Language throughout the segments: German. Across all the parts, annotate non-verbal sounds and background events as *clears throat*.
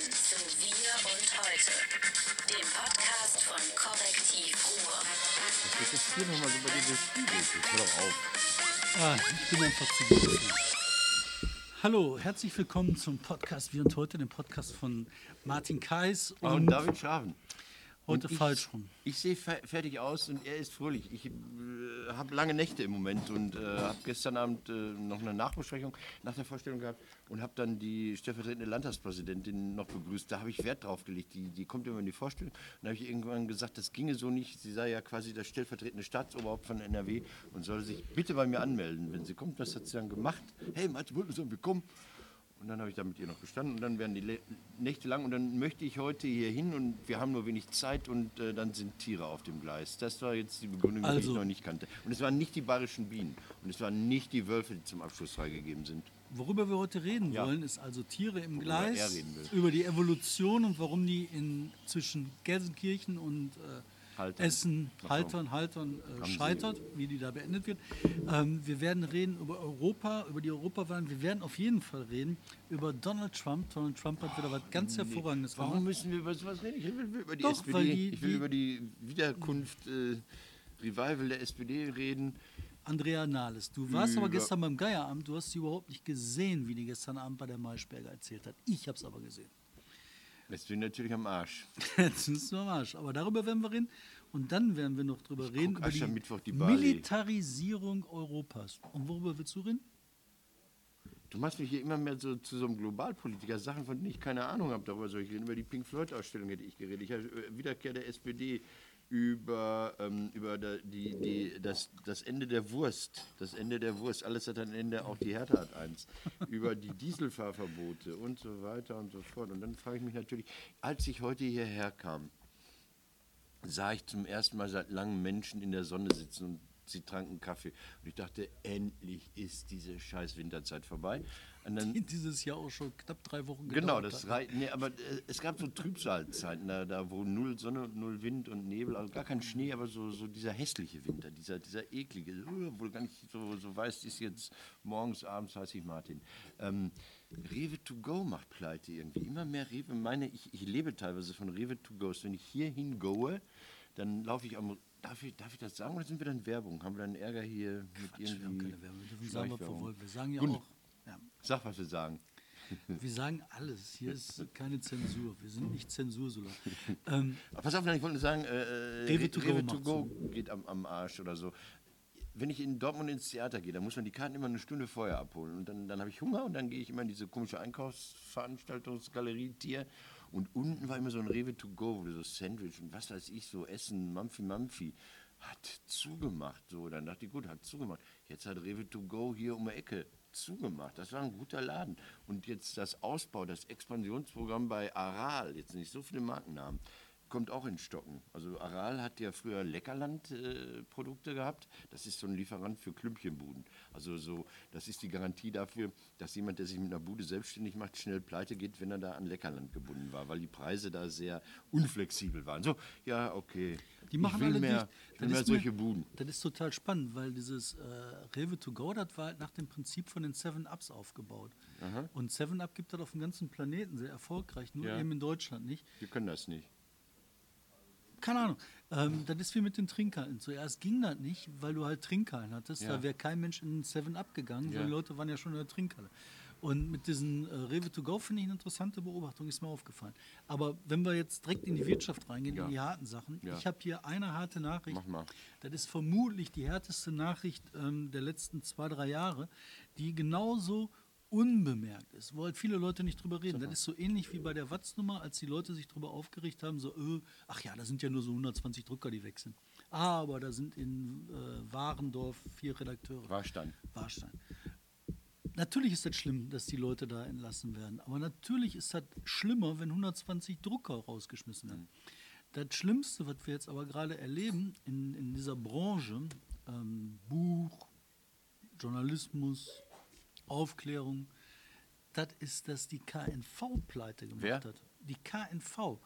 zu Wir und Heute, dem Podcast von Korrektiv Ruhr. Das ist hier nochmal so bei dir. Jetzt hör doch auf. Ah, ich bin einfach zu gut. Hallo, herzlich willkommen zum Podcast Wir und Heute, dem Podcast von Martin Kais Und, und David Schraven. Heute Und ich- falsch rum. Ich sehe fe fertig aus und er ist fröhlich. Ich äh, habe lange Nächte im Moment und äh, habe gestern Abend äh, noch eine Nachbesprechung nach der Vorstellung gehabt und habe dann die stellvertretende Landtagspräsidentin noch begrüßt. Da habe ich Wert drauf gelegt. Die, die kommt immer in die Vorstellung. Und da habe ich irgendwann gesagt, das ginge so nicht. Sie sei ja quasi das stellvertretende Staatsoberhaupt von NRW und solle sich bitte bei mir anmelden, wenn sie kommt. Das hat sie dann gemacht. Hey, Martin Wultensohn, willkommen. Und dann habe ich da mit ihr noch gestanden und dann werden die Le Nächte lang und dann möchte ich heute hier hin und wir haben nur wenig Zeit und äh, dann sind Tiere auf dem Gleis. Das war jetzt die Begründung, die Also- ich noch nicht kannte. Und es waren nicht die bayerischen Bienen und es waren nicht die Wölfe, die zum Abschluss freigegeben sind. Worüber wir heute reden Ja. wollen, ist also Tiere im Worüber er Gleis, über die Evolution und warum die in, zwischen Gelsenkirchen und äh, Haltern. Essen. Haltern, Haltern äh, scheitert, wie die da beendet wird. Ähm, wir werden reden über Europa, über die Europawahl. Wir werden auf jeden Fall reden über Donald Trump. Donald Trump hat wieder was ganz Hervorragendes Warum gemacht. müssen wir über sowas reden? Ich will über die Doch, SPD, weil die- ich will die- über die Wiederkunft, äh, Revival der SPD reden. Andrea Nahles, du warst aber Über- gestern beim Geieramt, du hast sie überhaupt nicht gesehen, wie die gestern Abend bei der Maischberger erzählt hat. Ich habe es aber gesehen. Jetzt bin ich natürlich am Arsch. *laughs* Jetzt ist nur am Arsch. Aber darüber werden wir reden. Und dann werden wir noch drüber reden, über die, Aschermittwoch die. Militarisierung Europas. Und worüber willst du reden? Du machst mich hier immer mehr so zu so einem Globalpolitiker, Sachen, von denen ich keine Ahnung habe. Darüber soll ich reden. Über die Pink Floyd-Ausstellung hätte ich geredet. Ich habe äh, Wiederkehr der SPD, über, ähm, über die, die, das, das Ende der Wurst. Das Ende der Wurst. Alles hat ein Ende, auch die Hertha hat eins. über die Dieselfahrverbote und so weiter und so fort. Und dann frage ich mich natürlich, als ich heute hierher kam, sah ich zum ersten Mal seit langem Menschen in der Sonne sitzen und sie tranken Kaffee. Und ich dachte, endlich ist diese scheiß Winterzeit vorbei. Dann, Dieses Jahr auch schon knapp drei Wochen genau, das hat. rei nee, aber äh, es gab so Trübsalzeiten, da, da wo null Sonne und null Wind und Nebel, also gar kein Schnee, aber so, so dieser hässliche Winter, dieser, dieser eklige, äh, wo du gar nicht so, so weißt, ist jetzt morgens, abends heiße ich Martin. Ähm, Rewe to go macht pleite irgendwie. Immer mehr Rewe. Meine, ich, ich lebe teilweise von Rewe to goes. Wenn ich hier hingoe, dann laufe ich am. Darf ich, darf ich das sagen oder sind wir dann Werbung? Haben wir dann Ärger hier mit Quatsch, wir haben irgendwie. keine Werbung. Wir dürfen sagen, wir. Wir sagen ja Gut. auch, Sag, was wir sagen. *laughs* wir sagen alles. Hier ist keine Zensur. Wir sind nicht Zensursolar. *laughs* ähm, pass auf, ich wollte nur sagen, äh, Rewe Rewe, to go Rewe to go geht am, am Arsch oder so. Wenn ich in Dortmund ins Theater gehe, dann muss man die Karten immer eine Stunde vorher abholen. Und dann, dann habe ich Hunger und dann gehe ich immer in diese komische Einkaufsveranstaltungsgalerie Tier. Und unten war immer so ein Rewe to go, wo du so Sandwich und was weiß ich, so Essen, Mampfi Mampfi. Hat zugemacht. So, dann dachte ich, gut, hat zugemacht. Jetzt hat Rewe to go hier um die Ecke zugemacht. Das war ein guter Laden. Und jetzt das Ausbau, das Expansionsprogramm bei Aral, jetzt nicht so viele Markennamen, kommt auch in Stocken. Also Aral hat ja früher Leckerland-Produkte gehabt. Das ist so ein Lieferant für Klümpchenbuden. Also so, das ist die Garantie dafür, dass jemand, der sich mit einer Bude selbstständig macht, schnell pleite geht, wenn er da an Leckerland gebunden war, weil die Preise da sehr unflexibel waren. So, ja, okay. Die machen ich will alle mehr, ich will mehr ist mir- solche Buden. Das ist total spannend, weil dieses äh, Rewe to go, das war halt nach dem Prinzip von den Seven Ups aufgebaut. Und Seven Up gibt das auf dem ganzen Planeten sehr erfolgreich, nur Ja. eben in Deutschland nicht. Wir können das nicht. Keine Ahnung. Ähm, das ist wie mit den Trinkhallen. Zuerst ging das nicht, weil du halt Trinkhallen hattest. Ja. Da wäre kein Mensch in den Seven Up gegangen, Ja. weil die Leute waren ja schon in der Trinkhalle. Und mit diesen äh, Rewe to go finde ich eine interessante Beobachtung, ist mir aufgefallen. Aber wenn wir jetzt direkt in die Wirtschaft reingehen, Ja. in die harten Sachen, Ja. ich habe hier eine harte Nachricht. Mach mal. Das ist vermutlich die härteste Nachricht ähm, der letzten zwei, drei Jahre, die genauso unbemerkt ist, wo halt viele Leute nicht drüber reden. Das ist so ähnlich wie bei der Watz-Nummer, als die Leute sich drüber aufgeregt haben, so, äh, ach ja, da sind ja nur so 120 Drucker, die sind. Ah, aber da sind in äh, Warendorf vier Redakteure. Warstein. Warstein. Natürlich ist das schlimm, dass die Leute da entlassen werden. Aber natürlich ist das schlimmer, wenn 120 Drucker rausgeschmissen werden. Das Schlimmste, was wir jetzt aber gerade erleben in, in dieser Branche, ähm, Buch, Journalismus, Aufklärung, das ist, dass die KNV pleite gemacht Wer? hat. Die KNV.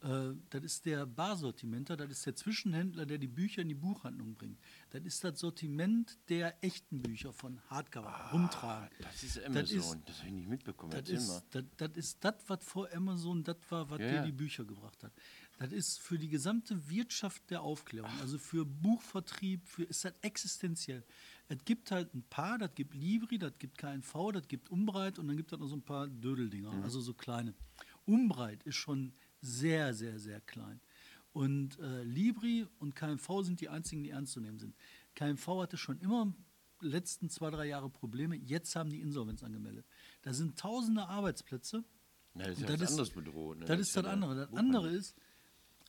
Äh, das ist der Barsortimenter, das ist der Zwischenhändler, der die Bücher in die Buchhandlung bringt. Das ist das Sortiment der echten Bücher von Hardcover, rumtragen. Ah, Das ist Das Amazon, ist- das, habe ich nicht mitbekommen. Das ist, das, das ist das, was vor Amazon das war, was Ja, dir die Bücher gebracht hat. Das ist für die gesamte Wirtschaft der Aufklärung, also für Buchvertrieb, für, ist das existenziell. Es gibt halt ein paar, das gibt Libri, das gibt KNV, das gibt Umbreit und dann gibt es noch so ein paar Dödeldinger, Mhm. also so kleine. Umbreit ist schon sehr, sehr, sehr klein. Und äh, Libri und KMV sind die einzigen, die ernst zu nehmen sind. KMV hatte schon immer letzten zwei, drei Jahre Probleme. Jetzt haben die Insolvenz angemeldet. Da sind tausende Arbeitsplätze. Na, das ist ja was anderes bedroht. Ne? Das ist das ja andere. der Das andere ist,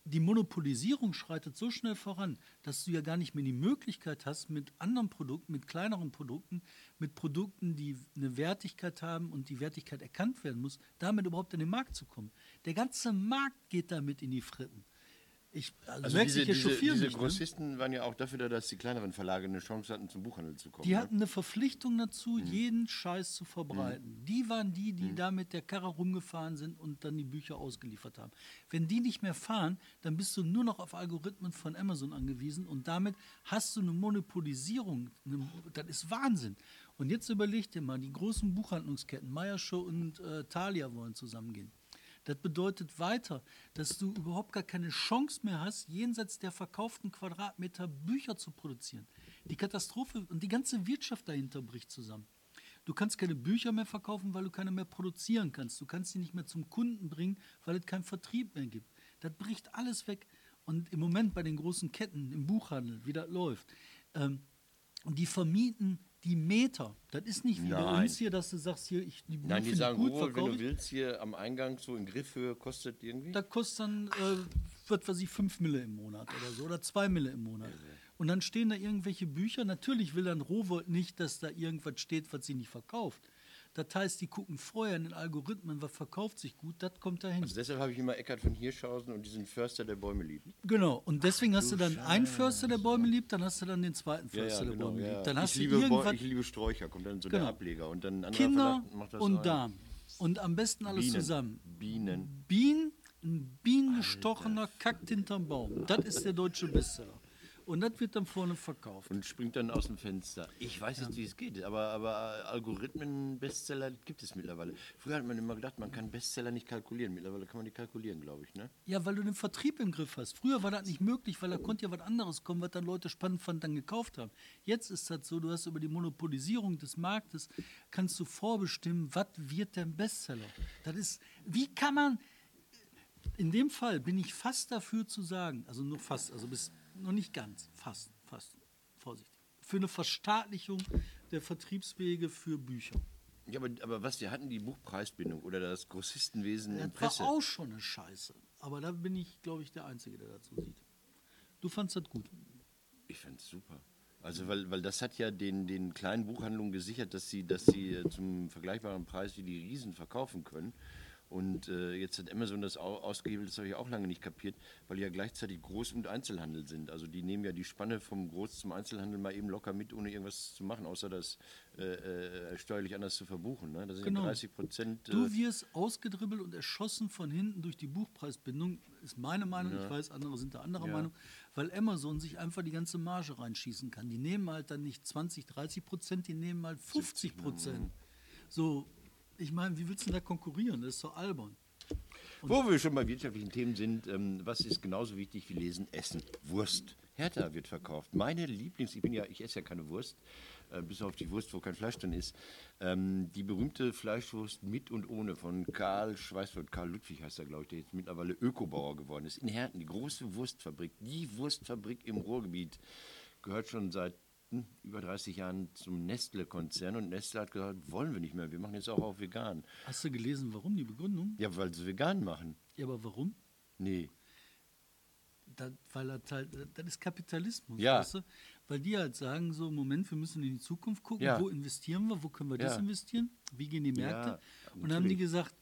die Monopolisierung schreitet so schnell voran, dass du ja gar nicht mehr die Möglichkeit hast, mit anderen Produkten, mit kleineren Produkten, mit Produkten, die eine Wertigkeit haben und die Wertigkeit erkannt werden muss, damit überhaupt in den Markt zu kommen. Der ganze Markt geht damit in die Fritten. Ich, also, Also diese, ich diese, diese mich. Ne? Grossisten waren ja auch dafür da, dass die kleineren Verlage eine Chance hatten, zum Buchhandel zu kommen. Die ne? hatten eine Verpflichtung dazu, Mhm. jeden Scheiß zu verbreiten. Die waren die, die da mit der Karre rumgefahren sind und dann die Bücher ausgeliefert haben. Wenn die nicht mehr fahren, dann bist du nur noch auf Algorithmen von Amazon angewiesen und damit hast du eine Monopolisierung. Eine, das ist Wahnsinn. Und jetzt überleg dir mal, die großen Buchhandlungsketten, Meierschow und äh, Thalia wollen zusammengehen. Das bedeutet weiter, dass du überhaupt gar keine Chance mehr hast, jenseits der verkauften Quadratmeter Bücher zu produzieren. Die Katastrophe und die ganze Wirtschaft dahinter bricht zusammen. Du kannst keine Bücher mehr verkaufen, weil du keine mehr produzieren kannst. Du kannst sie nicht mehr zum Kunden bringen, weil es keinen Vertrieb mehr gibt. Das bricht alles weg. Und im Moment bei den großen Ketten im Buchhandel, wie das läuft, ähm, die vermieten die Meter. Das ist nicht wie bei uns hier, dass du sagst, hier, ich die Nein, die sagen, gut, Ruhe, wenn du willst, hier am Eingang so in Griffhöhe kostet irgendwie. Da kostet dann, äh, was weiß ich, 5 Mille im Monat oder so oder 2 Mille im Monat. Und dann stehen da irgendwelche Bücher. Natürlich will dann Rowold nicht, dass da irgendwas steht, was sie nicht verkauft. Das heißt, die gucken vorher in den Algorithmen, was verkauft sich gut, das kommt dahin. Also deshalb habe ich immer Eckart von Hirschhausen und diesen Förster der Bäume liebt. Genau, und deswegen hast du dann einen Förster, der Bäume liebt, dann hast du dann den zweiten Förster, der Bäume liebt. Dann hast genau, ich, du liebe irgendwas, ich liebe Sträucher, kommt dann so Genau. der Ableger. Und dann Kinder macht das und. Damen. Und am besten alles Bienen. zusammen. Bienen. Bienen, ein bienengestochener kackt hinterm Baum. Das ist der deutsche Bestseller. Und das wird dann vorne verkauft. Und springt dann aus dem Fenster. Ich weiß nicht, wie es geht, aber, aber Algorithmen-Bestseller gibt es mittlerweile. Früher hat man immer gedacht, man kann Bestseller nicht kalkulieren. Mittlerweile kann man die kalkulieren, glaube ich. Ne? Ja, weil du den Vertrieb im Griff hast. Früher war das nicht möglich, weil da konnte ja was anderes kommen, was dann Leute spannend fanden, dann gekauft haben. Jetzt ist das so, du hast über die Monopolisierung des Marktes, kannst du vorbestimmen, was wird denn Bestseller. Das ist, wie kann man, in dem Fall bin ich fast dafür zu sagen, also nur fast, also bis, noch nicht ganz, fast, fast, vorsichtig, für eine Verstaatlichung der Vertriebswege für Bücher. Ja, aber, aber was, die hatten die Buchpreisbindung oder das Grossistenwesen Das war Presse. auch schon eine Scheiße. Aber da bin ich, glaube ich, der Einzige, der dazu sieht. Du fandst das gut. Ich fand es super. Also, weil, weil das hat ja den, den kleinen Buchhandlungen gesichert, dass sie, dass sie äh, zum vergleichbaren Preis wie die Riesen verkaufen können. Und äh, jetzt hat Amazon das au ausgehebelt, das habe ich auch lange nicht kapiert, weil die ja gleichzeitig Groß- und Einzelhandel sind. Also die nehmen ja die Spanne vom Groß- zum Einzelhandel mal eben locker mit, ohne irgendwas zu machen, außer das äh, äh, steuerlich anders zu verbuchen. Ne? Das sind Genau. ja 30 Prozent. Äh, Du wirst ausgedribbelt und erschossen von hinten durch die Buchpreisbindung, ist meine Meinung. Ich weiß, andere sind da anderer Ja. Meinung, weil Amazon sich einfach die ganze Marge reinschießen kann. Die nehmen halt dann nicht 20, 30 Prozent, die nehmen halt 50 Prozent. So, ich meine, wie willst du denn da konkurrieren? Das ist doch albern. Wo wir schon bei wirtschaftlichen Themen sind, ähm, was ist genauso wichtig wie Lesen? Essen. Wurst. Hertha wird verkauft. Meine Lieblings, ich bin ja, ich esse ja keine Wurst, äh, bis auf die Wurst, wo kein Fleisch drin ist. Ähm, die berühmte Fleischwurst mit und ohne von Karl Schweißfurt, Karl Ludwig heißt er, glaube ich, der jetzt mittlerweile Ökobauer geworden ist. In Herten, die große Wurstfabrik, die Wurstfabrik im Ruhrgebiet, gehört schon seit über 30 Jahren zum Nestle-Konzern und Nestle hat gesagt, wollen wir nicht mehr, wir machen jetzt auch auf vegan. Hast du gelesen, warum die Begründung? Ja, weil sie vegan machen. Ja, aber warum? Nee. Das, weil das halt, das ist Kapitalismus, Ja. weißt du? Weil die halt sagen so, Moment, wir müssen in die Zukunft gucken, Ja. wo investieren wir, wo können wir das Ja. investieren, wie gehen die Märkte? Ja, und dann haben die gesagt,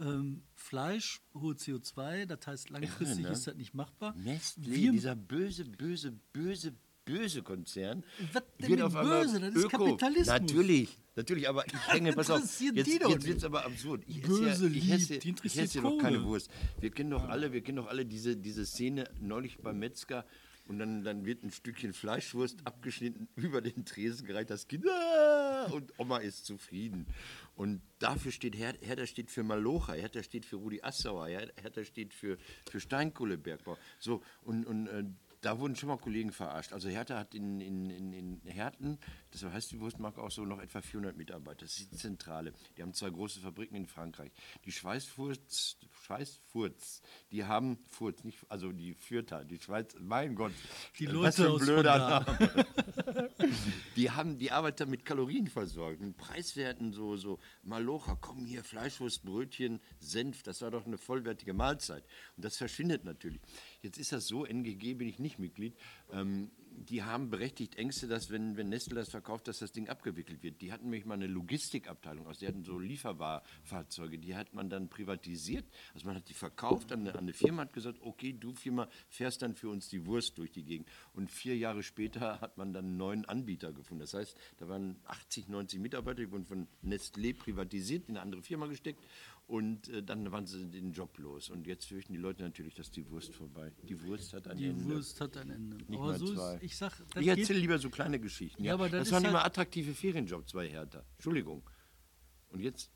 ähm, Fleisch, hohe CO2, das heißt langfristig ne? ist das nicht machbar. Nestlé, Wir- dieser böse, böse, böse, böse Konzern, Was denn wird auf einmal böse? Das ist Öko. Kapitalismus. Natürlich, Natürlich, aber ich hänge, pass auf, jetzt, die doch jetzt wird es aber absurd. Ich Böse ja, ich esse, die ich esse noch keine. Wurst. Wir kennen doch alle, wir kennen doch alle diese, diese Szene neulich beim Metzger und dann, dann wird ein Stückchen Fleischwurst abgeschnitten, *laughs* über den Tresen gereicht, das Kind "Ah!" und Oma ist zufrieden. Und dafür steht Her Hertha steht für Malocha, Hertha steht für Rudi Assauer, Her- Hertha steht für, für Steinkohlebergbau. So, und, und äh, da wurden schon mal Kollegen verarscht. Also Hertha hat in, in, in, in Herten, das heißt die Wurstmarke auch so, noch etwa 400 Mitarbeiter. Das ist die Zentrale. Die haben zwei große Fabriken in Frankreich. Die Schweißfurz, Schweißfurz, die haben Furz, nicht, also die Fürther, die Schweiz, mein Gott. Die was Leute für ein blöder. Name. *laughs* Die haben die Arbeiter mit Kalorien versorgt, mit Preiswerten, so, so Malocha, komm hier, Fleischwurst, Brötchen, Senf, das war doch eine vollwertige Mahlzeit. Und das verschwindet natürlich. Jetzt ist das so, NGG bin ich nicht Mitglied, ähm, die haben berechtigt Ängste, dass wenn, wenn Nestle das verkauft, dass das Ding abgewickelt wird. Die hatten nämlich mal eine Logistikabteilung aus, die hatten so Lieferfahrfahrzeuge, die hat man dann privatisiert, also man hat die verkauft an eine, an eine Firma, hat gesagt, okay, du Firma fährst dann für uns die Wurst durch die Gegend. Und vier Jahre später *laughs* hat man dann einen neuen Anbieter gefunden. Das heißt, da waren 80, 90 Mitarbeiter, die wurden von Nestlé privatisiert, in eine andere Firma gesteckt und äh, dann waren sie den Job los. Und jetzt fürchten die Leute natürlich, dass die Wurst vorbei. Die Wurst hat ein Die Ende. Wurst hat ein Ende. Nicht aber so zwei. ist, ich sag, das Ich erzähle lieber so kleine Geschichten. Ja, aber das das waren halt- immer attraktive Ferienjobs bei Hertha. Entschuldigung. Und jetzt,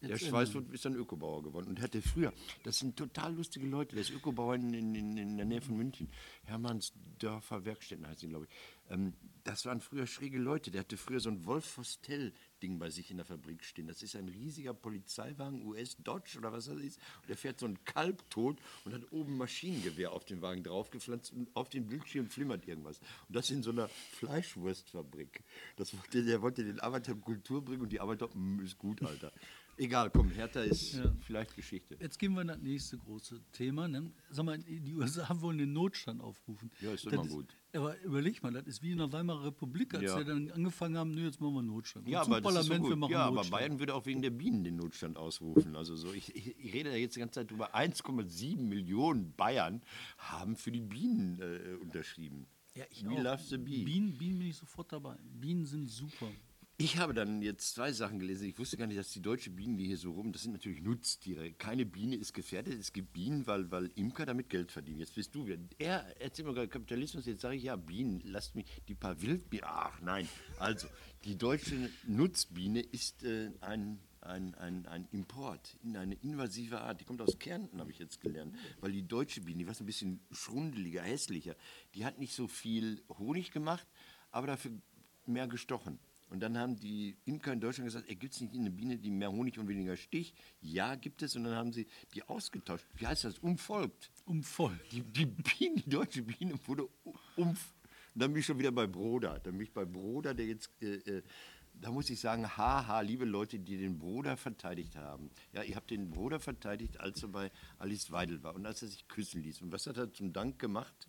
der Jetzt Schweißfurt ist dann Ökobauer geworden und hatte früher, das sind total lustige Leute, der ist Ökobauer in, in, in, der Nähe von München, Hermannsdörfer Werkstätten heißt ihn, glaube ich. Ähm, das waren früher schräge Leute, der hatte früher so ein Wolf-Hostel-Ding bei sich in der Fabrik stehen. Das ist ein riesiger Polizeiwagen, US-Dodge oder was das ist. Und der fährt so einen Kalb tot und hat oben Maschinengewehr auf den Wagen draufgepflanzt und auf den Bildschirm flimmert irgendwas. Und das in so einer Fleischwurstfabrik. Das wollte, der wollte den Arbeitern Kultur bringen und die Arbeiter, "Mm, ist gut, Alter. Egal, komm, Hertha ist Ja. vielleicht Geschichte. Jetzt gehen wir in das nächste große Thema. Ne? Sag mal, die USA *laughs* wollen den Notstand aufrufen. Ja, ist Das immer gut. Aber überleg mal, das ist wie in der Weimarer Republik, als Ja. sie dann angefangen haben, nö, jetzt machen wir Notstand. Ja, aber, ist so Parlament, wir machen ja aber Notstand. Bayern würde auch wegen der Bienen den Notstand ausrufen. Also so, ich, ich, ich rede da jetzt die ganze Zeit drüber. 1,7 Millionen Bayern haben für die Bienen äh, unterschrieben. ja, ich We auch. love the bee. Bienen, Bienen bin ich sofort dabei. Bienen sind super. Ich habe dann jetzt zwei Sachen gelesen. Ich wusste gar nicht, dass die deutsche Bienen, die hier so rum, das sind natürlich Nutztiere. Keine Biene ist gefährdet. Es gibt Bienen, weil, weil Imker damit Geld verdienen. Jetzt bist du wieder. Er erzählt mir gerade Kapitalismus. Jetzt sage ich, ja, Bienen, lasst mich, die paar Wildbienen. Ach nein. Also, die deutsche Nutzbiene ist äh, ein, ein, ein, ein Import in eine invasive Art. Die kommt aus Kärnten, habe ich jetzt gelernt. Weil die deutsche Biene, die war ein bisschen schrundeliger, hässlicher, die hat nicht so viel Honig gemacht, aber dafür mehr gestochen. Und dann haben die Imker in Deutschland gesagt, gibt es nicht eine Biene, die mehr Honig und weniger Stich? Ja, gibt es. Und dann haben sie die ausgetauscht. Wie heißt das? Umfolgt. Um voll. Die, die Biene, die deutsche Biene wurde um. Dann bin ich schon wieder bei Broder. Dann bin ich bei Broder, der jetzt. Äh, äh, da muss ich sagen, haha, liebe Leute, die den Bruder verteidigt haben. Ja, ihr habt den Bruder verteidigt, als er bei Alice Weidel war und als er sich küssen ließ. Und was hat er zum Dank gemacht?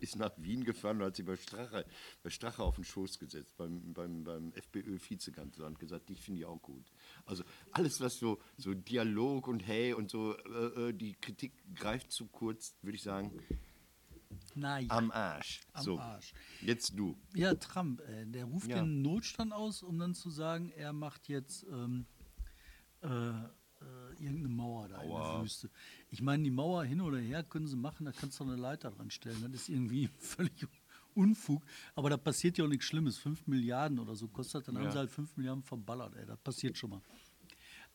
Ist nach Wien gefahren und hat sich bei Strache, bei Strache auf den Schoß gesetzt, beim, beim, beim FPÖ-Vizekanzler und gesagt, dich finde ich auch gut. Also alles, was so, so Dialog und Hey und so, äh, äh, die Kritik greift zu kurz, würde ich sagen, Nein. am Arsch. Am so, Arsch. jetzt du. Ja, Trump, äh, der ruft Ja. den Notstand aus, um dann zu sagen, er macht jetzt ähm, äh, äh, irgendeine Mauer da in Mauer. der Wüste. Ich meine, die Mauer hin oder her können sie machen, da kannst du eine Leiter dran stellen. Das ist irgendwie *laughs* völlig Unfug. Aber da passiert ja auch nichts Schlimmes. Fünf Milliarden oder so kostet, dann haben Ja. sie halt fünf Milliarden verballert. Ey. Das passiert schon mal.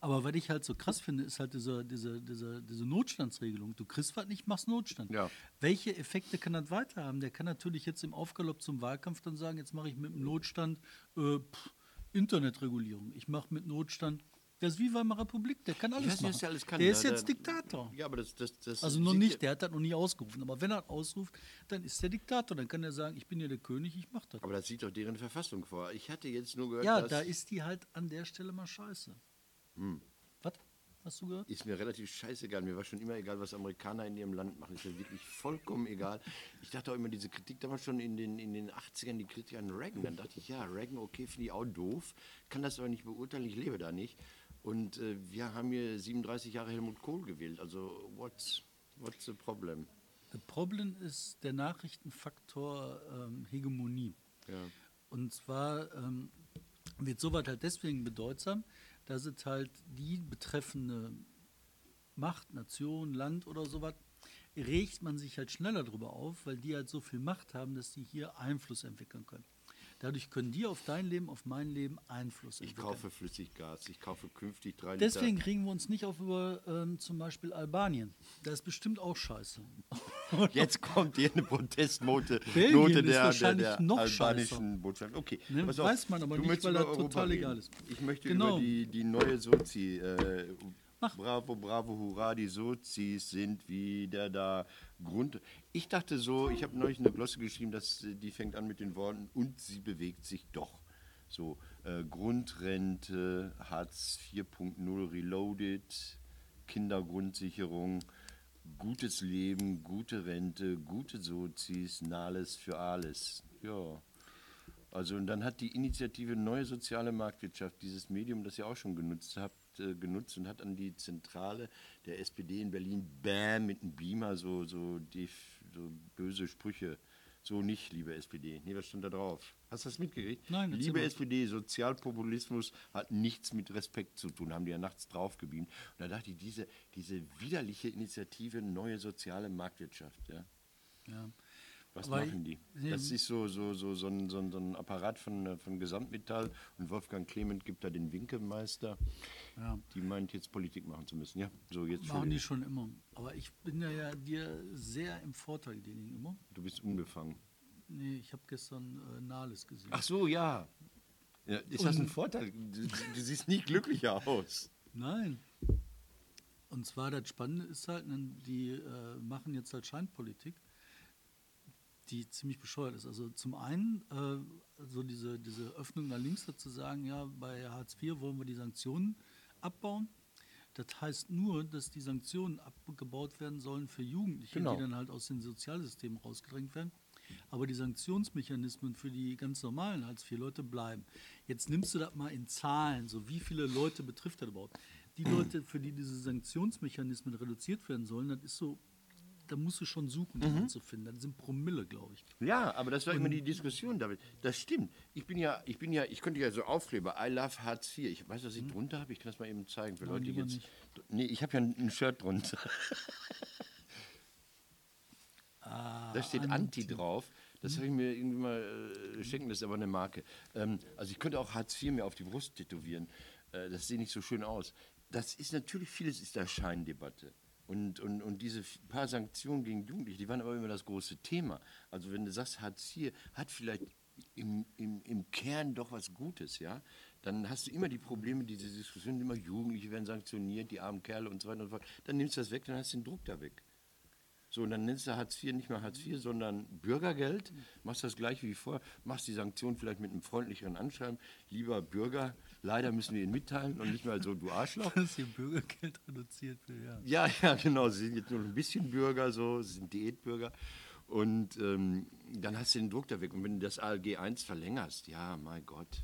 Aber was ich halt so krass finde, ist halt diese, diese, diese, diese Notstandsregelung. Du kriegst was nicht, machst Notstand. Ja. Welche Effekte kann das weiter haben? Der kann natürlich jetzt im Aufgalopp zum Wahlkampf dann sagen, jetzt mache ich mit dem Notstand äh, Internetregulierung. Ich mache mit Notstand, das ist wie Weimarer Republik, der kann alles weiß nicht, machen. was der alles kann. Der ist jetzt da- Diktator. Ja, aber das, das, das Also noch nicht, der hat das noch nie ausgerufen. Aber wenn er das ausruft, dann ist der Diktator. Dann kann er sagen, ich bin ja der König, ich mache das. Aber das sieht doch deren Verfassung vor. Ich hatte jetzt nur gehört, Ja, dass da ist die halt an der Stelle mal scheiße. Hm. Was? Hast du gehört? ist mir relativ scheißegal. Mir war schon immer egal, was Amerikaner in ihrem Land machen. Ist mir wirklich vollkommen egal. Ich dachte auch immer, diese Kritik damals schon in den, in den 80ern, die Kritik an Reagan. Dann dachte ich, ja, Reagan, okay, finde ich auch doof. Kann das aber nicht beurteilen, ich lebe da nicht. Und äh, wir haben hier 37 Jahre Helmut Kohl gewählt. Also, what's, what's the problem? Das Problem ist der Nachrichtenfaktor ähm, Hegemonie. Ja. Und zwar, ähm, wird soweit halt deswegen bedeutsam, dass es halt die betreffende Macht, Nation, Land oder sowas, regt man sich halt schneller darüber auf, weil die halt so viel Macht haben, dass die hier Einfluss entwickeln können. Dadurch können die auf dein Leben, auf mein Leben Einfluss Ich entwickeln. kaufe Flüssiggas, ich kaufe künftig drei Deswegen Liter. kriegen wir uns nicht auf über ähm, zum Beispiel Albanien. Da ist bestimmt auch scheiße. *laughs* Jetzt kommt hier eine Protestnote Note der, der, wahrscheinlich der noch albanischen Botschaft. Okay, Ne, weiß man aber du nicht, weil das total egal ist. Ich möchte Genau. über die, die neue Sozi. Äh, Mach. bravo, bravo, hurra, die Sozis sind wieder da. Grund. Ich dachte so, ich habe neulich eine Glosse geschrieben, dass äh, die fängt an mit den Worten und sie bewegt sich doch. So, äh, Grundrente, Hartz 4.0 Reloaded, Kindergrundsicherung, gutes Leben, gute Rente, gute Sozis, Nales für alles. Ja. Also und dann hat die Initiative Neue Soziale Marktwirtschaft, dieses Medium, das ihr auch schon genutzt habt, äh, genutzt und hat an die Zentrale der SPD in Berlin Bam mit einem Beamer so, so, def- so böse Sprüche. So nicht, liebe SPD. Nee, was stand da drauf? Hast du das mitgekriegt? Nein, erzähl Liebe. SPD, Sozialpopulismus hat nichts mit Respekt zu tun, haben die ja nachts draufgebeamt. Und da dachte ich, diese, diese widerliche Initiative Neue Soziale Marktwirtschaft, ja. Ja. Was Aber machen die? Das ist so, so, so, so, ein, so, ein, Apparat von, äh, von Gesamtmetall und Wolfgang Clement gibt da den Winkemeister. Ja. Die meint jetzt Politik machen zu müssen. Ja, so jetzt Machen die schon immer. Aber ich bin ja, dir sehr im Vorteil gegenüber. Du bist unbefangen. Nee, ich habe gestern äh, Nahles gesehen. Ach so, ja. ja ist das ein Vorteil? Du, du siehst nie glücklicher aus. Nein. Und zwar das Spannende ist halt, ne, die äh, machen jetzt halt Scheinpolitik, die ziemlich bescheuert ist. Also zum einen äh, so diese, diese Öffnung nach links dazu sagen, ja, bei Hartz IV wollen wir die Sanktionen abbauen. Das heißt nur, dass die Sanktionen abgebaut werden sollen für Jugendliche, Genau. die dann halt aus den Sozialsystemen rausgedrängt werden. Aber die Sanktionsmechanismen für die ganz normalen Hartz-IV-Leute bleiben. Jetzt nimmst du das mal in Zahlen, so wie viele Leute betrifft das überhaupt? Die Leute, für die diese Sanktionsmechanismen reduziert werden sollen, das ist so, da musst du schon suchen, um mhm. zu finden. Das sind Promille, glaube ich. Ja, aber das war immer die Diskussion, David. Das stimmt. Ich bin ja, ich bin ja, ich könnte ja so Aufkleber, I love Hartz IV. Ich weiß, was ich drunter habe. Ich kann das mal eben zeigen für. Nein, Leute, die jetzt. nicht. Nee, ich habe ja ein, ein Shirt drunter. *laughs* Ah, Da steht Anti drauf. Das habe ich mir irgendwie mal äh, schenken, das ist aber eine Marke. Ähm, also ich könnte auch Hartz IV mir auf die Brust tätowieren. Äh, das sieht nicht so schön aus. Das ist natürlich, vieles ist da Scheindebatte. Und, und, und diese paar Sanktionen gegen Jugendliche, die waren aber immer das große Thema. Also wenn du sagst, Hartz IV hat vielleicht im, im, im Kern doch was Gutes, ja, dann hast du immer die Probleme, diese Diskussion, immer Jugendliche werden sanktioniert, die armen Kerle und so weiter und so fort. Dann nimmst du das weg, dann hast du den Druck da weg. So, und dann nennst du Hartz IV nicht mehr Hartz IV, sondern Bürgergeld, machst das gleich wie vor, machst die Sanktion vielleicht mit einem freundlicheren Anschreiben. Lieber Bürger, leider müssen wir Ihnen mitteilen und nicht mal so, du Arschloch. *laughs* dass hier Bürgergeld reduziert wird. Ja. Ja, ja, genau, sie sind jetzt nur ein bisschen Bürger, so, sie sind Diätbürger. Und ähm, dann hast du den Druck da weg. Und wenn du das ALG 1 verlängerst, ja, mein Gott.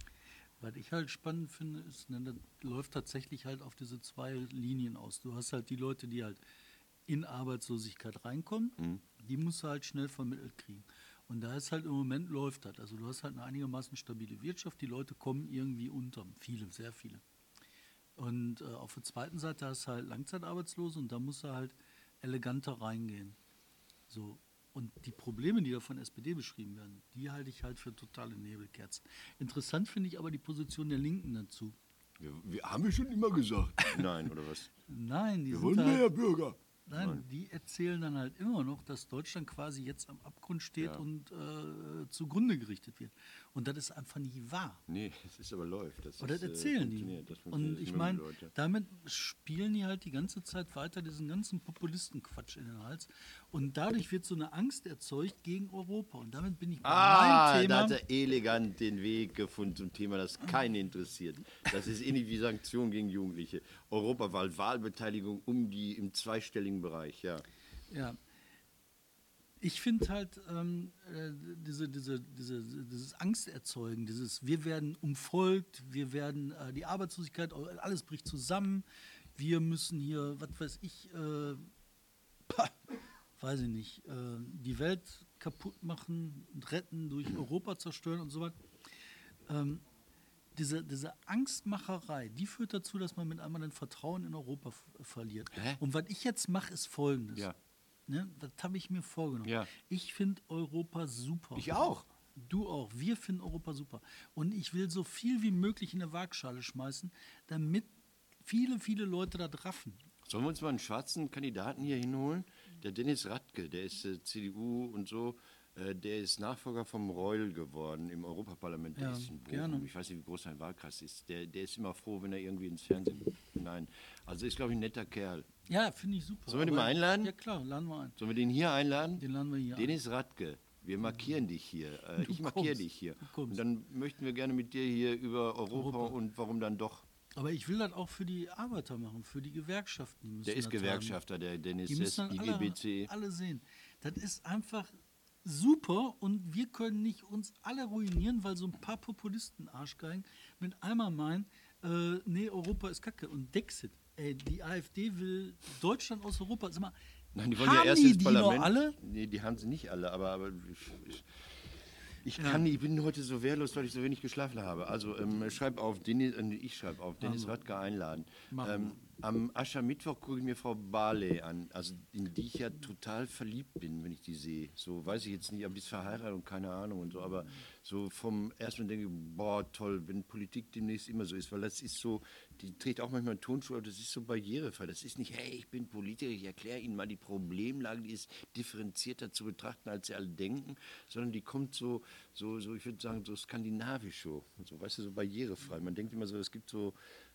Was ich halt spannend finde, ist, ne, das läuft tatsächlich halt auf diese zwei Linien aus. Du hast halt die Leute, die halt in Arbeitslosigkeit reinkommen, die musst du halt schnell vermittelt kriegen. Und da ist halt im Moment läuft das. Also du hast halt eine einigermaßen stabile Wirtschaft, die Leute kommen irgendwie unter. Viele, sehr viele. Und äh, auf der zweiten Seite hast du halt Langzeitarbeitslose und da musst du halt eleganter reingehen. So. Und die Probleme, die da von SPD beschrieben werden, die halte ich halt für totale Nebelkerzen. Interessant finde ich aber die Position der Linken dazu. Wir, wir haben wir schon immer gesagt. Nein, oder was? Nein, die Wir sind wollen halt, mehr Bürger. Nein, die erzählen dann halt immer noch, dass Deutschland quasi jetzt am Abgrund steht Ja. und äh, zugrunde gerichtet wird. Und das ist einfach nie wahr. Nee, es ist aber läuft. Das ist, das äh, erzählen die. Das Und ich meine, damit spielen die halt die ganze Zeit weiter diesen ganzen Populisten-Quatsch in den Hals. Und dadurch wird so eine Angst erzeugt gegen Europa. Und damit bin ich bei Ah, meinem da Thema. hat er elegant den Weg gefunden zum Thema, das keinen interessiert. Das ist ähnlich wie Sanktionen gegen Jugendliche. Europawahl, Wahlbeteiligung um die im zweistelligen Bereich, ja. Ja. Ich finde halt ähm, äh, diese, diese, diese, dieses Angsterzeugen, dieses wir werden umfolgt, wir werden äh, die Arbeitslosigkeit, alles bricht zusammen, wir müssen hier, was weiß ich, äh, weiß ich nicht, äh, die Welt kaputt machen und retten, durch Europa zerstören und so weiter. Ähm, diese, diese Angstmacherei, die führt dazu, dass man mit einmal ein Vertrauen in Europa verliert. Hä? Und was ich jetzt mache, ist folgendes. Ja. Ne, das habe ich mir vorgenommen. Ja. Ich finde Europa super. Ich auch. Du auch. Wir finden Europa super. Und ich will so viel wie möglich in eine Waagschale schmeißen, damit viele, viele Leute da raffen. Sollen wir uns mal einen schwarzen Kandidaten hier hinholen? Der Dennis Radke, der ist äh, CDU und so, der ist Nachfolger vom Reul geworden im Europaparlament. Der Ja, ist in Bochum. gerne. Ich weiß nicht, wie groß sein Wahlkreis ist. Der, der ist immer froh, wenn er irgendwie ins Fernsehen. Nein. Also ist, glaube ich, ein netter Kerl. Ja, finde ich super. Sollen wir den mal einladen? Ja, klar, laden wir ein. Sollen wir den hier einladen? Den laden wir hier ein. Dennis Radke. Wir markieren dich hier. Äh, ich markiere dich hier. Und dann möchten wir gerne mit dir hier über Europa, Europa. und warum dann doch. Aber ich will das auch für die Arbeiter machen, für die Gewerkschaften. Die müssen Der ist das haben. Gewerkschafter, der Dennis, Die müssen dann alle, IGBC. alle sehen. Das ist einfach super und wir können nicht uns alle ruinieren, weil so ein paar Populisten Arschgeigen mit einmal meinen, äh, nee, Europa ist kacke. Und Dexit, ey, die AfD will Deutschland aus Europa. Sag mal, Nein, die wollen ja erst die ins die Parlament. noch alle? Nee, die haben sie nicht alle, aber, aber ich, ich, ich kann, ich bin heute so wehrlos, weil ich so wenig geschlafen habe. Also ähm, schreib auf, Dennis, äh, ich schreibe auf, Dennis Radke einladen. Machen Ähm, am Aschermittwoch gucke ich mir Frau Barley an, also in die ich ja total verliebt bin, wenn ich die sehe. So weiß ich jetzt nicht, ob die ist verheiratet und keine Ahnung und so, aber so vom ersten Mal denke ich, boah, toll, wenn Politik demnächst immer so ist, weil das ist so, die trägt auch manchmal einen Tonschuh, aber das ist so barrierefrei. Das ist nicht, hey, ich bin Politiker, ich erkläre Ihnen mal die Problemlage, die ist differenzierter zu betrachten, als Sie alle denken, sondern die kommt so, so, so ich würde sagen, so skandinavisch so, so, weißt du, so barrierefrei. Man denkt immer so, es gibt so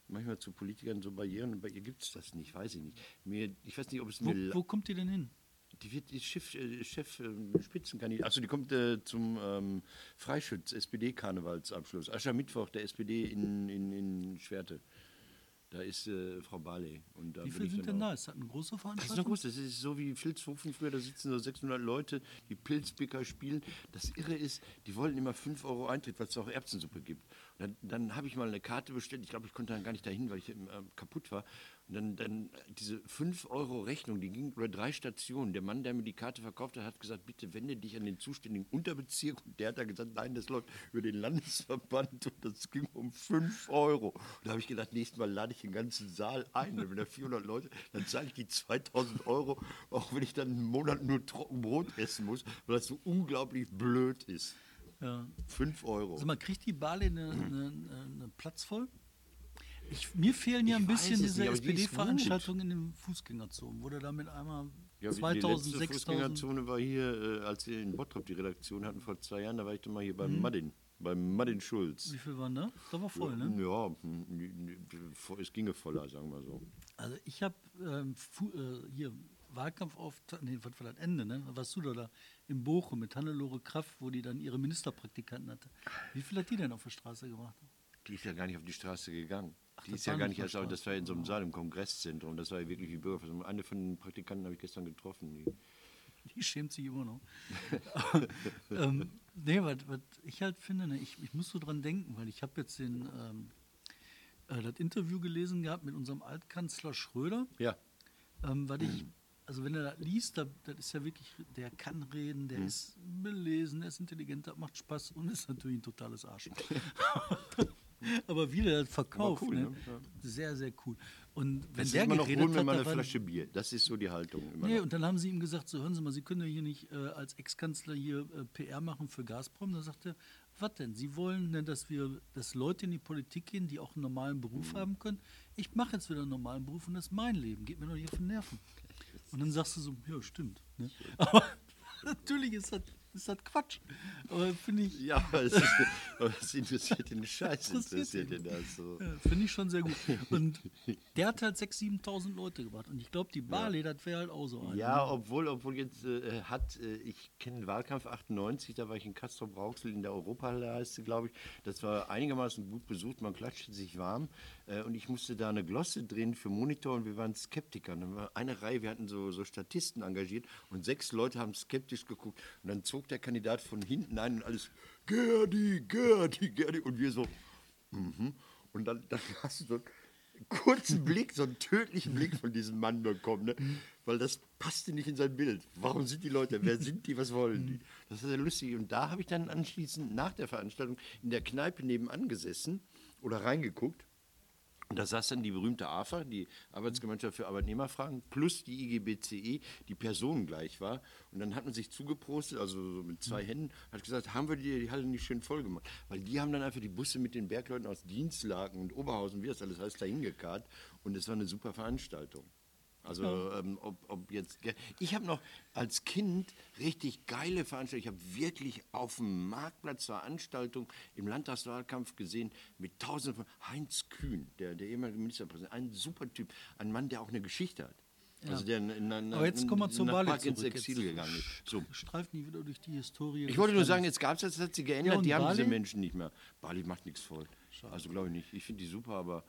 manchmal zu Politikern so Barrieren und bei ihr gibt es das nicht, weiß ich nicht. Mir, ich weiß nicht, ob es Wo, mir... wo kommt die denn hin? Die wird die Chef, äh, Chef äh, Spitzenkandidat. Achso, die kommt äh, zum ähm, Freischütz, SPD-Karnevalsabschluss. Aschermittwoch der SPD in, in, in Schwerte. Da ist äh, Frau Barley. Und da Wie viele sind denn da? Ist das eine große Das ist Veranstaltung? groß, das ist so wie Filzhofen früher, da sitzen so 600 Leute, die Pilzpicker spielen. Das Irre ist, die wollten immer 5 Euro Eintritt, weil es auch Erbsensuppe gibt. Und dann, dann habe ich mal eine Karte bestellt, ich glaube, ich konnte dann gar nicht dahin, weil ich ähm, kaputt war. Und dann, dann diese 5 Euro Rechnung, die ging über drei Stationen. Der Mann, der mir die Karte verkauft hat, hat gesagt, bitte wende dich an den zuständigen Unterbezirk. Und der hat dann gesagt, nein, das läuft über den Landesverband und das ging um 5 Euro. Und da habe ich gedacht, nächstes Mal lade ich den ganzen Saal ein. Wenn da 400 Leute, dann zahle ich die 2000 Euro, auch wenn ich dann einen Monat nur Trockenbrot essen muss, weil das so unglaublich blöd ist. Ja. 5 Euro. Sag mal, kriegt die Barley eine, eine, eine Platz voll? Ich, mir fehlen ja Ich ein bisschen es diese die SPD-Veranstaltungen in den Fußgängerzonen, wo du damit einmal Ja, wie 2000, die letzte 6000. Fußgängerzone war hier, äh, als wir in Bottrop die Redaktion hatten vor zwei Jahren, da war ich doch mal hier Mhm. beim Madin, beim Madin Schulz. Wie viel waren da? Das war voll, ne? Ja, hm, es ginge voller, sagen wir so. Also ich habe ähm, äh, hier Wahlkampf auf, nee, was war das Ende, ne? Warst du da, da in Bochum mit Hannelore Kraft, wo die dann ihre Ministerpraktikanten hatte. Wie viel hat die denn auf der Straße gemacht? Die ist ja gar nicht auf die Straße gegangen. Ach, die ist ja gar nicht erst, das war in so einem Saal im Kongresszentrum, das war ja wirklich wie Bürgerversammlung. Eine von den Praktikanten habe ich gestern getroffen. Die, Die schämt sich immer noch. *laughs* ähm, nee, was ich halt finde, ne, ich, ich muss so dran denken, weil ich habe jetzt den, ähm, äh, das Interview gelesen gehabt mit unserem Altkanzler Schröder. ja, Ähm, weil ich, also wenn er das liest, da, das ist ja wirklich, der kann reden, der ist belesen, der ist intelligent, das macht Spaß und ist natürlich ein totales Arsch. *laughs* Aber wie der das verkauft, cool, ne? ne? Ja. sehr, sehr cool. Und wenn das ist der immer noch geredet holen wir mal eine Flasche Bier. Das ist so die Haltung. Immer Nee, noch. und dann haben sie ihm gesagt, so hören Sie mal, Sie können ja hier nicht äh, als Ex-Kanzler hier äh, PR machen für Gazprom. Da sagt er, was denn? Sie wollen, ne, dass wir, dass Leute in die Politik gehen, die auch einen normalen Beruf Mhm. haben können. Ich mache jetzt wieder einen normalen Beruf und das ist mein Leben. Geht mir doch auf den Nerven. Und dann sagst du so, ja, stimmt. Ne? *laughs* Aber natürlich ist das, ist das Quatsch. Aber finde ich, Ja, aber es, ist, aber es interessiert den Scheiß, *laughs* Interessiert den das so. Ja, Finde ich schon sehr gut. Und der hat halt 6.000, 7.000 Leute gebracht. Und ich glaube, die Barley, das wäre halt auch so eine. Ja, obwohl, obwohl jetzt äh, hat, äh, ich kenne den Wahlkampf 98, da war ich in Castro Brauxel in der Europahalle, heißt sie, glaube ich. Das war einigermaßen gut besucht, man klatschte sich warm. Äh, und ich musste da eine Glosse drehen für Monitor und wir waren Skeptiker. Dann war eine Reihe, wir hatten so, so Statisten engagiert und sechs Leute haben skeptisch geguckt. Und dann zog der Kandidat von hinten ein und alles, Gerdi, Gerdi, Gerdi. Und wir so, Mhm. Und dann, dann *laughs* hast du so einen kurzen Blick, so einen tödlichen Blick von diesem Mann bekommen, ne? weil das passte nicht in sein Bild. Warum sind die Leute? Wer sind die? Was wollen die? Das ist ja lustig. Und da habe ich dann anschließend nach der Veranstaltung in der Kneipe nebenan gesessen oder reingeguckt. Und da saß dann die berühmte AFA, die Arbeitsgemeinschaft für Arbeitnehmerfragen, plus die IGBCE, die personengleich war. Und dann hat man sich zugeprostet, also so mit zwei Händen, hat gesagt, haben wir die, die Halle nicht schön voll gemacht? Weil die haben dann einfach die Busse mit den Bergleuten aus Dienstlaken und Oberhausen, wie das alles heißt, da hingekarrt. Und es war eine super Veranstaltung. Also ähm, ob, ob jetzt ich habe noch als Kind richtig geile Veranstaltungen. Ich habe wirklich auf dem Marktplatz Veranstaltungen im Landtagswahlkampf gesehen mit Tausenden von Heinz Kühn, der, der ehemalige Ministerpräsident, ein super Typ, ein Mann, der auch eine Geschichte hat. Also der in, in, Aber jetzt kommen wir Wahl Prag ins. Exil Jetzt gegangen ist. So. Streift nie wieder durch die Historie. Ich wollte nur sagen, jetzt gab es das, das hat sich geändert, Ja, die haben diese Bali? Menschen nicht mehr. Bali macht nichts voll. Also glaube ich nicht. Ich finde die super, aber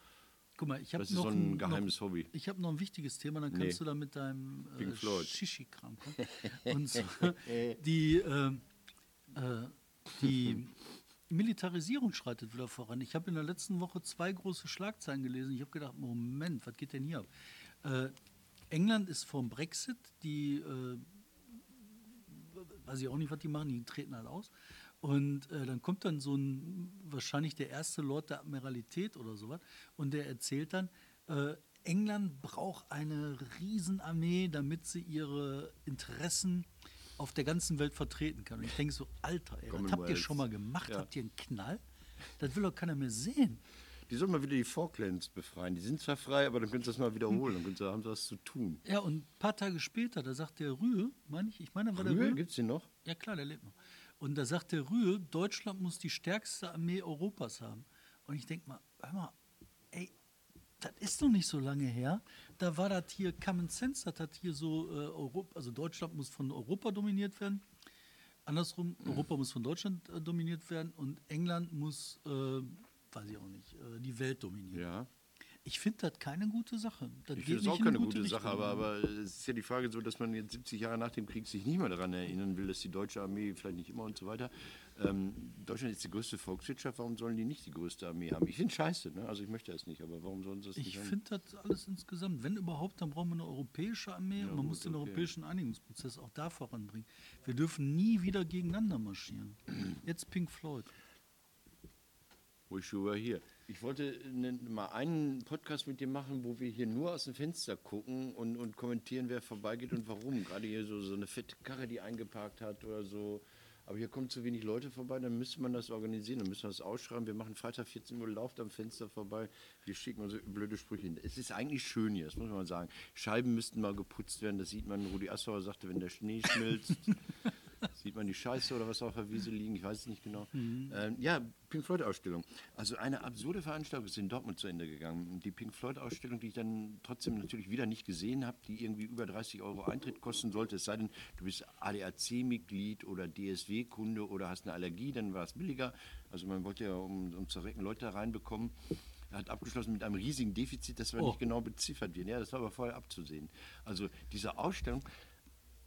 Guck mal, ich habe noch so ein geheimes noch, Hobby. Ich habe noch ein wichtiges Thema, dann kannst Nee. du da mit deinem äh. Shishi-Kram kommen. *laughs* Und zwar die, äh, äh, die Militarisierung schreitet wieder voran. Ich habe in der letzten Woche zwei große Schlagzeilen gelesen. Ich habe gedacht, Moment, was geht denn hier ab? Äh, England ist vom Brexit, die äh, weiß ich auch nicht, was die machen, die treten halt aus. Und äh, dann kommt dann so ein, wahrscheinlich der erste Lord der Admiralität oder sowas, und der erzählt dann, äh, England braucht eine Riesenarmee, damit sie ihre Interessen auf der ganzen Welt vertreten kann. Und ich denke so, Alter, ey, das habt ihr schon mal gemacht? Ja. Habt ihr einen Knall? Das will doch keiner mehr sehen. Die sollen mal wieder die Falklands befreien. Die sind zwar frei, aber dann können sie das mal wiederholen. Dann können sie, haben sie was zu tun. Ja, und ein paar Tage später, da sagt der Rühe, meine ich, ich meine, war der Rühe, Rühe? gibt es den noch? Ja klar, der lebt noch. Und da sagt der Rühe, Deutschland muss die stärkste Armee Europas haben. Und ich denke mal, hör mal, ey, das ist noch nicht so lange her. Da war das hier Common Sense, das hat hier so, äh, Europa, also Deutschland muss von Europa dominiert werden. Andersrum, Europa muss von Deutschland äh, dominiert werden und England muss, äh, weiß ich auch nicht, äh, die Welt dominieren. Ja. Ich finde das keine gute Sache. Das Ich finde es auch keine eine gute Richtung. Sache, aber, aber es ist ja die Frage so, dass man jetzt 70 Jahre nach dem Krieg sich nicht mehr daran erinnern will, dass die deutsche Armee vielleicht nicht immer und so weiter. Ähm, Deutschland ist die größte Volkswirtschaft, warum sollen die nicht die größte Armee haben? Ich finde es scheiße, ne? also ich möchte das nicht, aber warum sollen sie das nicht Ich finde das alles insgesamt, wenn überhaupt, dann brauchen wir eine europäische Armee und man gut, muss den okay. europäischen Einigungsprozess auch da voranbringen. Wir dürfen nie wieder gegeneinander marschieren. *clears throat* Jetzt Pink Floyd. Wish you were here. Ich wollte ne, mal einen Podcast mit dir machen, wo wir hier nur aus dem Fenster gucken und, und kommentieren, wer vorbeigeht und warum. Gerade hier so, so eine fette Karre, die eingeparkt hat oder so. Aber hier kommen zu wenig Leute vorbei, dann müsste man das organisieren, dann müssen wir das ausschreiben. Wir machen Freitag 14 Uhr, lauft am Fenster vorbei, wir schicken uns so blöde Sprüche hin. Es ist eigentlich schön hier, das muss man sagen. Scheiben müssten mal geputzt werden, das sieht man. Rudi Assauer sagte, wenn der Schnee schmilzt, *laughs* sieht man die Scheiße oder was auf der Wiese liegen, ich weiß es nicht genau. Ähm, ja, Pink Floyd-Ausstellung. Also eine absurde Veranstaltung ist in Dortmund zu Ende gegangen. Die Pink Floyd-Ausstellung, die ich dann trotzdem natürlich wieder nicht gesehen habe, die irgendwie über 30 Euro Eintritt kosten sollte, es sei denn, du bist ADAC-Mitglied oder DSW-Kunde oder hast eine Allergie, dann war es billiger. Also man wollte ja, um, um zu recken, Leute reinbekommen. Er hat abgeschlossen mit einem riesigen Defizit, das war Oh. nicht genau beziffert wird. Ja, das war aber vorher abzusehen. Also diese Ausstellung,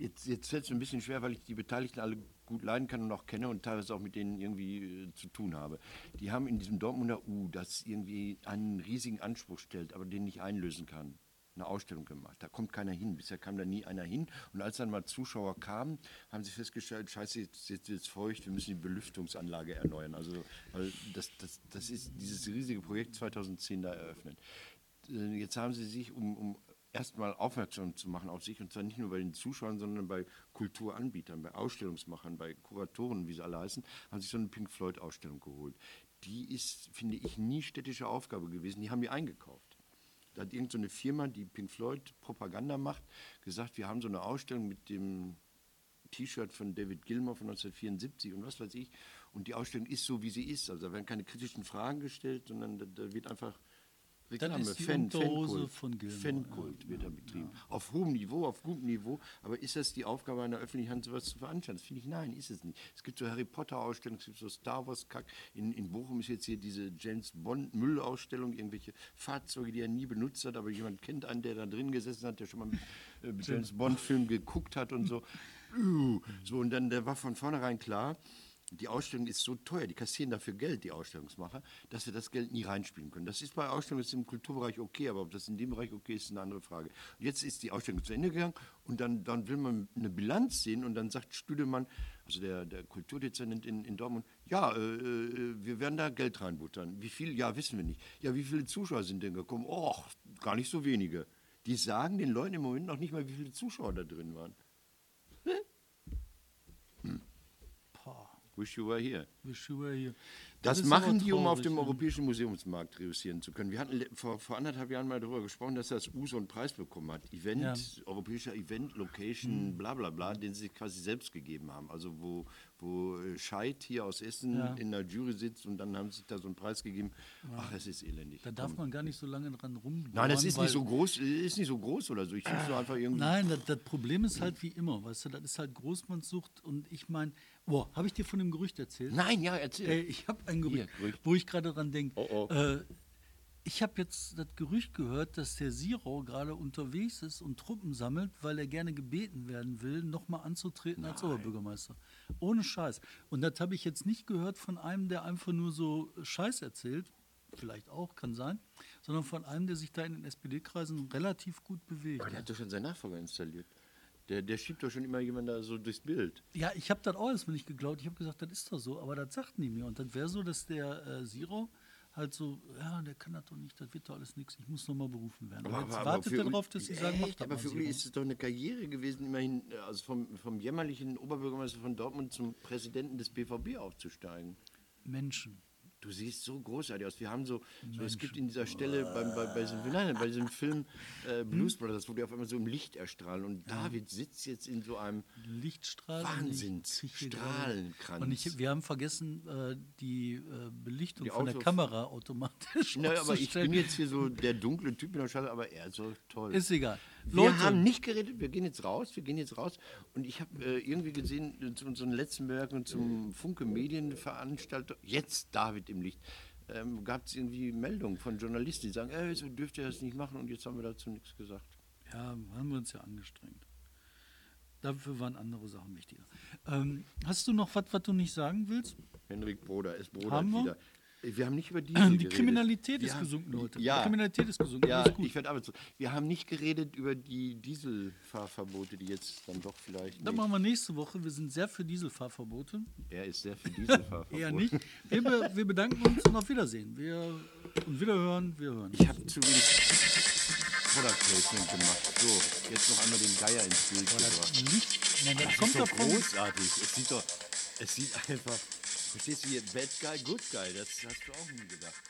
Jetzt, jetzt fällt es mir ein bisschen schwer, weil ich die Beteiligten alle gut leiden kann und auch kenne und teilweise auch mit denen irgendwie äh, zu tun habe. Die haben in diesem Dortmunder U, das irgendwie einen riesigen Anspruch stellt, aber den nicht einlösen kann, eine Ausstellung gemacht. Da kommt keiner hin. Bisher kam da nie einer hin. Und als dann mal Zuschauer kamen, haben sie festgestellt, scheiße, jetzt, wird es feucht, wir müssen die Belüftungsanlage erneuern. Also weil das, das, das ist dieses riesige Projekt 2010 da eröffnet. Äh, Jetzt haben sie sich um, um erstmal aufmerksam zu machen auf sich und zwar nicht nur bei den Zuschauern, sondern bei Kulturanbietern, bei Ausstellungsmachern, bei Kuratoren, wie sie alle heißen, haben sich so eine Pink Floyd Ausstellung geholt. Die ist, finde ich, nie städtische Aufgabe gewesen. Die haben die eingekauft. Da hat irgendeine so Firma, die Pink Floyd Propaganda macht, gesagt, wir haben so eine Ausstellung mit dem T-Shirt von David Gilmour von 1974 und was weiß ich. Und die Ausstellung ist so, wie sie ist. Also da werden keine kritischen Fragen gestellt, sondern da, da wird einfach Reklame, ist die Fan, Unterhose Fankult, von Gilmour, Fankult wird da betrieben. Auf hohem Niveau, auf gutem Niveau. Aber ist das die Aufgabe einer öffentlichen Hand, sowas zu veranstalten? Das finde ich, nein, ist es nicht. Es gibt so Harry Potter-Ausstellungen, es gibt so Star Wars-Kack. In, in Bochum ist jetzt hier diese James Bond-Müllausstellung, irgendwelche Fahrzeuge, die er nie benutzt hat, aber jemand kennt einen, der da drin gesessen hat, der schon mal mit äh, James Bond-Film geguckt hat und so. So, und dann der war von vornherein klar, die Ausstellung ist so teuer, die kassieren dafür Geld, die Ausstellungsmacher, dass wir das Geld nie reinspielen können. Das ist bei Ausstellungen im Kulturbereich okay, aber ob das in dem Bereich okay ist, ist eine andere Frage. Und jetzt ist die Ausstellung zu Ende gegangen und dann, dann will man eine Bilanz sehen und dann sagt Stüdemann, also der, der Kulturdezernent in, in Dortmund, Ja, äh, äh, wir werden da Geld reinbuttern. Wie viel? Ja, wissen wir nicht. Ja, wie viele Zuschauer sind denn gekommen? Och, gar nicht so wenige. Die sagen den Leuten im Moment noch nicht mal, wie viele Zuschauer da drin waren. Wish you were here. Wish you were here. Das, ist machen die, um auf dem ne? europäischen Museumsmarkt reüssieren zu können. Wir hatten vor, vor anderthalb Jahren mal darüber gesprochen, dass das U so einen Preis bekommen hat. Event, Ja. Mhm. europäischer Event, Location, bla bla bla, den sie sich quasi selbst gegeben haben. Also wo, wo äh, Scheid hier aus Essen Ja. in der Jury sitzt und dann haben sie sich da so einen Preis gegeben. Ach, es ist elendig. Da darf man gar nicht so lange dran rum. Nein, das ist nicht so groß, ist nicht so groß oder so. Ich finde so einfach irgendwie. Nein, das, das Problem ist halt wie immer, weißt du, das ist halt Großmannssucht und ich meine, boah, habe ich dir von dem Gerücht erzählt? Nein, ja, erzähl. Ey, ich habe ein Gerücht, Hier, Gerücht. wo ich gerade dran denke. Oh, oh. Äh, ich habe jetzt das Gerücht gehört, dass der Siro gerade unterwegs ist und Truppen sammelt, weil er gerne gebeten werden will, nochmal anzutreten als Oberbürgermeister. Ohne Scheiß. Und das habe ich jetzt nicht gehört von einem, der einfach nur so Scheiß erzählt. Vielleicht auch, kann sein. Sondern von einem, der sich da in den SPD-Kreisen relativ gut bewegt. Der hat doch schon seinen Nachfolger installiert. Der, der schiebt doch schon immer jemanden da so durchs Bild. Ja, ich habe das auch erstmal nicht geglaubt. Ich habe gesagt, das ist doch so, aber das sagten die mir. Und das wäre so, dass der äh, Siro halt so, ja, der kann das doch nicht, das wird doch alles nichts, ich muss nochmal berufen werden. Aber, jetzt wartet er darauf, dass sie sagen, Echt? das Aber für Uli ist es doch eine Karriere gewesen, immerhin äh, also vom, vom jämmerlichen Oberbürgermeister von Dortmund zum Präsidenten des BVB aufzusteigen. Menschen. Du siehst so großartig aus. Wir haben so, so es gibt in dieser Stelle beim, bei, bei, diesem, nein, bei diesem Film äh, Blues Brothers, wo die auf einmal so im Licht erstrahlen und David sitzt jetzt in so einem Lichtstrahl. Wahnsinns- und ich wir haben vergessen, äh, die äh, Belichtung Die von der Kamera automatisch Naja, aber ich bin jetzt hier so der dunkle Typ in der Schale, aber er ist so toll. Ist egal. Wir Leute, haben nicht geredet, wir gehen jetzt raus, wir gehen jetzt raus. Und ich habe äh, irgendwie gesehen, äh, zu unseren letzten Bemerkungen zum Funke Medienveranstaltung, jetzt David im Licht, ähm, gab es irgendwie Meldungen von Journalisten, die sagen, ey, so dürft ihr das nicht machen und jetzt haben wir dazu nichts gesagt. Ja, haben wir uns ja angestrengt. Dafür waren andere Sachen wichtiger. Ähm, hast du noch was, was du nicht sagen willst? Henrik Broder, es Broder wir? wieder. Wir haben nicht über die Die Kriminalität ist gesunken, Leute. Ja. Die Kriminalität ist gesunken. Ja, gut. ich werde zu. Wir haben nicht geredet über die Dieselfahrverbote, die jetzt dann doch vielleicht. Nicht- machen wir nächste Woche. Wir sind sehr für Dieselfahrverbote. Er ist sehr für *laughs* Dieselfahrverbote. Eher nicht. Wir, be wir bedanken uns und auf Wiedersehen. Wir und wiederhören, wir hören. Ich habe zu wenig Product Placement gemacht. So, jetzt noch einmal den Geier ins Bild gebracht. Nicht, nein, das Das kommt ist doch großartig. Es sieht doch, es sieht einfach, verstehst du hier, Bad Guy, Good Guy, das hast du auch nie gedacht.